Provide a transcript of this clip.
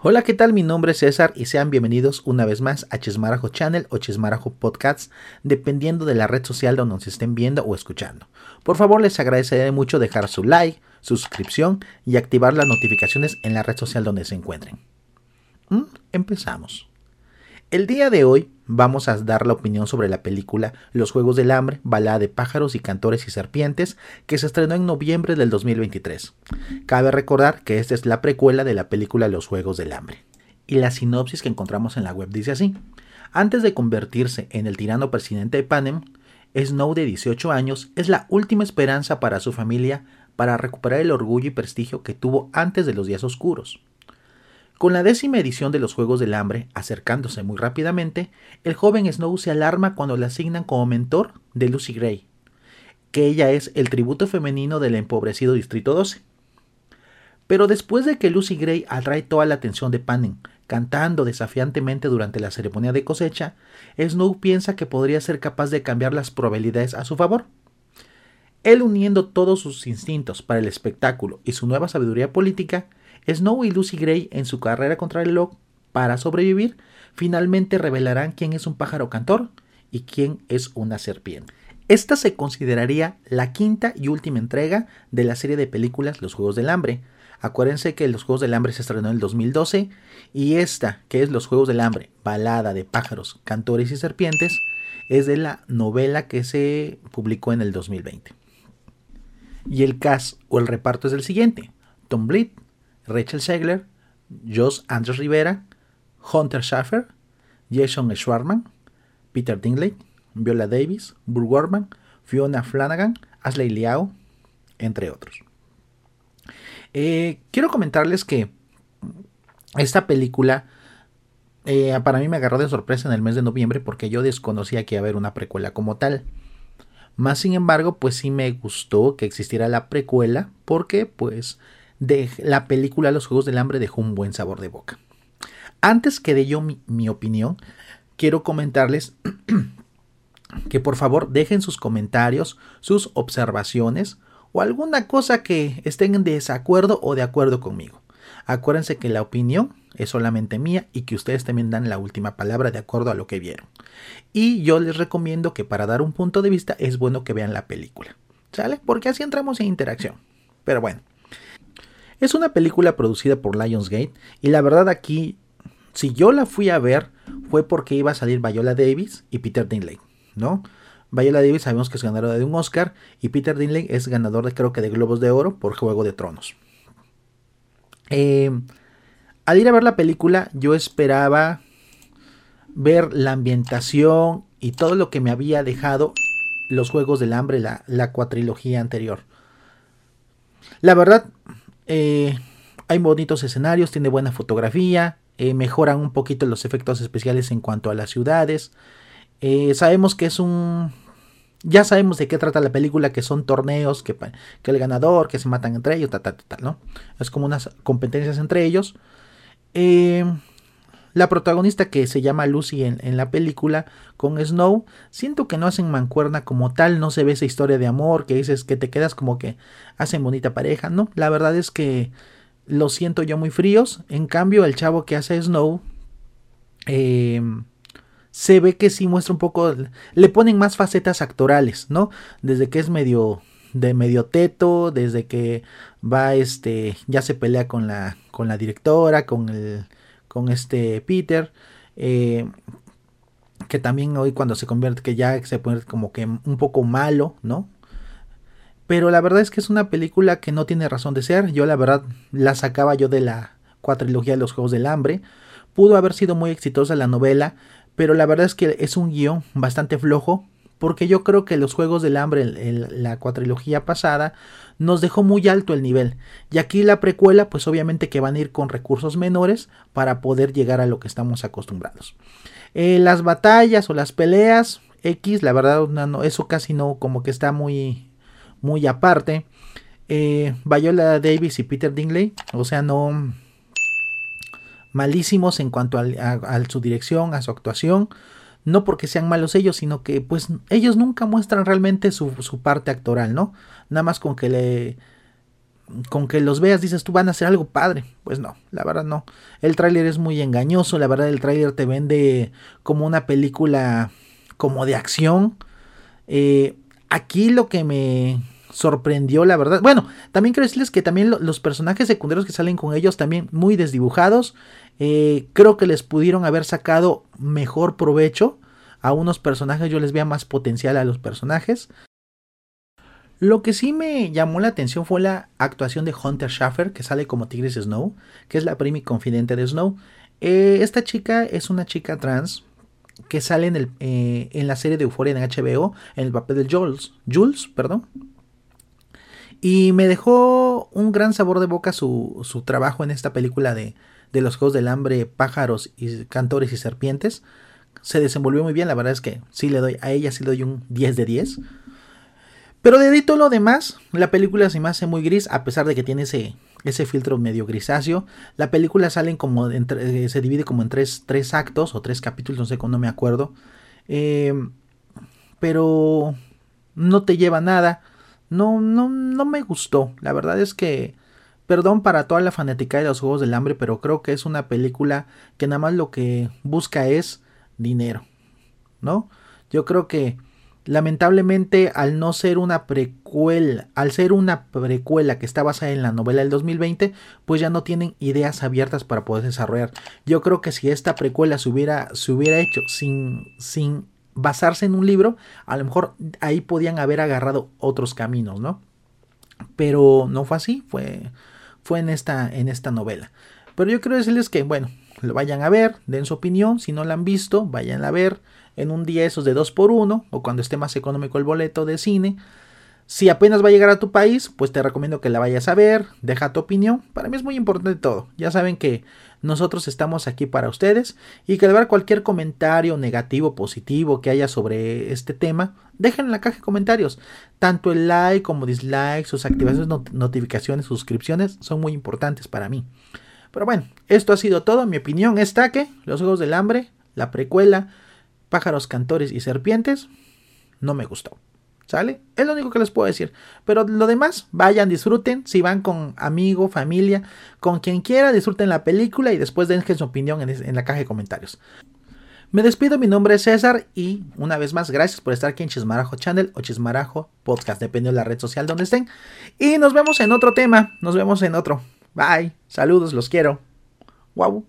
Hola, ¿qué tal? Mi nombre es César y sean bienvenidos una vez más a Chismarajo Channel o Chismarajo Podcasts, dependiendo de la red social donde nos estén viendo o escuchando. Por favor, les agradeceré mucho dejar su like, suscripción y activar las notificaciones en la red social donde se encuentren. ¿Mm? Empezamos. El día de hoy vamos a dar la opinión sobre la película Los Juegos del Hambre, balada de pájaros y cantores y serpientes, que se estrenó en noviembre del 2023. Cabe recordar que esta es la precuela de la película Los Juegos del Hambre. Y la sinopsis que encontramos en la web dice así. Antes de convertirse en el tirano presidente de Panem, Snow de 18 años es la última esperanza para su familia para recuperar el orgullo y prestigio que tuvo antes de los días oscuros. Con la décima edición de los Juegos del Hambre acercándose muy rápidamente, el joven Snow se alarma cuando le asignan como mentor de Lucy Gray, que ella es el tributo femenino del empobrecido Distrito 12. Pero después de que Lucy Gray atrae toda la atención de Panem, cantando desafiantemente durante la ceremonia de cosecha, Snow piensa que podría ser capaz de cambiar las probabilidades a su favor. Él uniendo todos sus instintos para el espectáculo y su nueva sabiduría política, Snow y Lucy Gray en su carrera contra el reloj para sobrevivir finalmente revelarán quién es un pájaro cantor y quién es una serpiente. Esta se consideraría la quinta y última entrega de la serie de películas Los Juegos del Hambre. Acuérdense que Los Juegos del Hambre se estrenó en el 2012 y esta, que es Los Juegos del Hambre, balada de pájaros, cantores y serpientes, es de la novela que se publicó en el 2020. Y el cast o el reparto es el siguiente. Tom Blyth, Rachel Segler, Josh Andres Rivera, Hunter Schaffer, Jason Schwarman, Peter Dingley, Viola Davis, Burr Gorman, Fiona Flanagan, Ashley Liao, entre otros. Eh, quiero comentarles que esta película eh, para mí me agarró de sorpresa en el mes de noviembre porque yo desconocía que iba a haber una precuela como tal. Más sin embargo, pues sí me gustó que existiera la precuela porque pues de la película Los Juegos del Hambre dejó un buen sabor de boca. Antes que de yo mi, opinión, quiero comentarles que por favor dejen sus comentarios, sus observaciones o alguna cosa que estén en desacuerdo o de acuerdo conmigo. Acuérdense que la opinión es solamente mía y que ustedes también dan la última palabra de acuerdo a lo que vieron. Y yo les recomiendo que para dar un punto de vista es bueno que vean la película. ¿Sale? Porque así entramos en interacción. Pero bueno, es una película producida por Lionsgate y la verdad aquí, si yo la fui a ver, fue porque iba a salir Viola Davis y Peter Dinklage, ¿no? Viola Davis sabemos que es ganadora de un Oscar y Peter Dinklage es ganador de creo que de Globos de Oro por Juego de Tronos. Eh, al ir a ver la película yo esperaba ver la ambientación y todo lo que me había dejado los Juegos del Hambre, la, la cuatrilogía anterior. La verdad, eh, hay bonitos escenarios, tiene buena fotografía, eh, mejoran un poquito los efectos especiales en cuanto a las ciudades. Eh, sabemos que es un... Ya sabemos de qué trata la película, que son torneos, que, el ganador, que se matan entre ellos, tal, tal, tal, ¿no? Es como unas competencias entre ellos. La protagonista que se llama Lucy en, en, la película con Snow, siento que no hacen mancuerna como tal, no se ve esa historia de amor que dices que te quedas como que hacen bonita pareja, ¿no? La verdad es que lo siento yo muy fríos. En cambio, el chavo que hace Snow eh, se ve que sí muestra un poco, le ponen más facetas actorales, ¿no? Desde que es medio de medio teto, desde que va este, ya se pelea con la, con la directora, con el, con este Peter, eh, que también hoy cuando se convierte, que ya se pone como que un poco malo, ¿no? Pero la verdad es que es una película que no tiene razón de ser. Yo la verdad la sacaba yo de la cuatrilogía de los Juegos del Hambre. Pudo haber sido muy exitosa la novela, pero la verdad es que es un guion bastante flojo. Porque yo creo que los Juegos del Hambre, en la cuatrilogía pasada, nos dejó muy alto el nivel. Y aquí la precuela, pues obviamente que van a ir con recursos menores para poder llegar a lo que estamos acostumbrados. Eh, las batallas o las peleas, X, la verdad, no, eso casi no, como que está muy, muy aparte. Eh, Viola Davis y Peter Dingley, o sea, no malísimos en cuanto a, su dirección, a su actuación. No porque sean malos ellos, sino que pues ellos nunca muestran realmente su, parte actoral, ¿no? Nada más con que le con que los veas dices tú van a hacer algo padre. Pues no, la verdad no. El tráiler es muy engañoso, la verdad el tráiler te vende como una película como de acción. Eh, aquí lo que me sorprendió, la verdad. Bueno, también quiero decirles que también los personajes secundarios que salen con ellos también muy desdibujados. Eh, creo que les pudieron haber sacado mejor provecho a unos personajes. Yo les veía más potencial a los personajes. Lo que sí me llamó la atención fue la actuación de Hunter Schaffer, que sale como Tigris Snow, que es la prima y confidente de Snow. Eh, esta chica es una chica trans que sale en, el, eh, en la serie de Euphoria en HBO en el papel de Jules, Jules, perdón. Y me dejó un gran sabor de boca su, su trabajo en esta película de, de los Juegos del Hambre, Pájaros, y Cantores y Serpientes. Se desenvolvió muy bien, la verdad es que sí le doy, a ella sí le doy un 10 de 10. Pero de todo lo demás, la película se me hace muy gris, a pesar de que tiene ese, ese filtro medio grisáceo. La película salen como eh, se divide como en tres, tres, actos o tres capítulos, no sé cuándo me acuerdo. Eh, pero no te lleva nada. No, no, no me gustó. La verdad es que, perdón para toda la fanática de los Juegos del Hambre, pero creo que es una película que nada más lo que busca es dinero. ¿No? Yo creo que lamentablemente al no ser una precuela, al ser una precuela que está basada en la novela del 2020, pues ya no tienen ideas abiertas para poder desarrollar. Yo creo que si esta precuela se hubiera, se hubiera hecho sin, sin basarse en un libro, a lo mejor ahí podían haber agarrado otros caminos, ¿no? Pero no fue así, fue, fue en, esta, en esta novela. Pero yo quiero decirles que, bueno, lo vayan a ver, den su opinión, si no la han visto, vayan a ver en un día esos de 2 por 1 o cuando esté más económico el boleto de cine. Si apenas va a llegar a tu país, pues te recomiendo que la vayas a ver, deja tu opinión. Para mí es muy importante todo. Ya saben que nosotros estamos aquí para ustedes y que ver cualquier comentario negativo, positivo que haya sobre este tema, dejen en la caja de comentarios. Tanto el like como dislike, sus activaciones, notificaciones, suscripciones son muy importantes para mí. Pero bueno, esto ha sido todo. Mi opinión está que Los Juegos del Hambre, la precuela, Pájaros, Cantores y Serpientes, no me gustó. ¿Sale? Es lo único que les puedo decir. Pero lo demás, vayan, disfruten. Si van con amigo, familia, con quien quiera, disfruten la película y después dejen su opinión en, la caja de comentarios. Me despido, mi nombre es César y una vez más, gracias por estar aquí en Chismarajo Channel o Chismarajo Podcast, dependiendo de la red social donde estén. Y nos vemos en otro tema, nos vemos en otro. Bye, saludos, los quiero. Wow.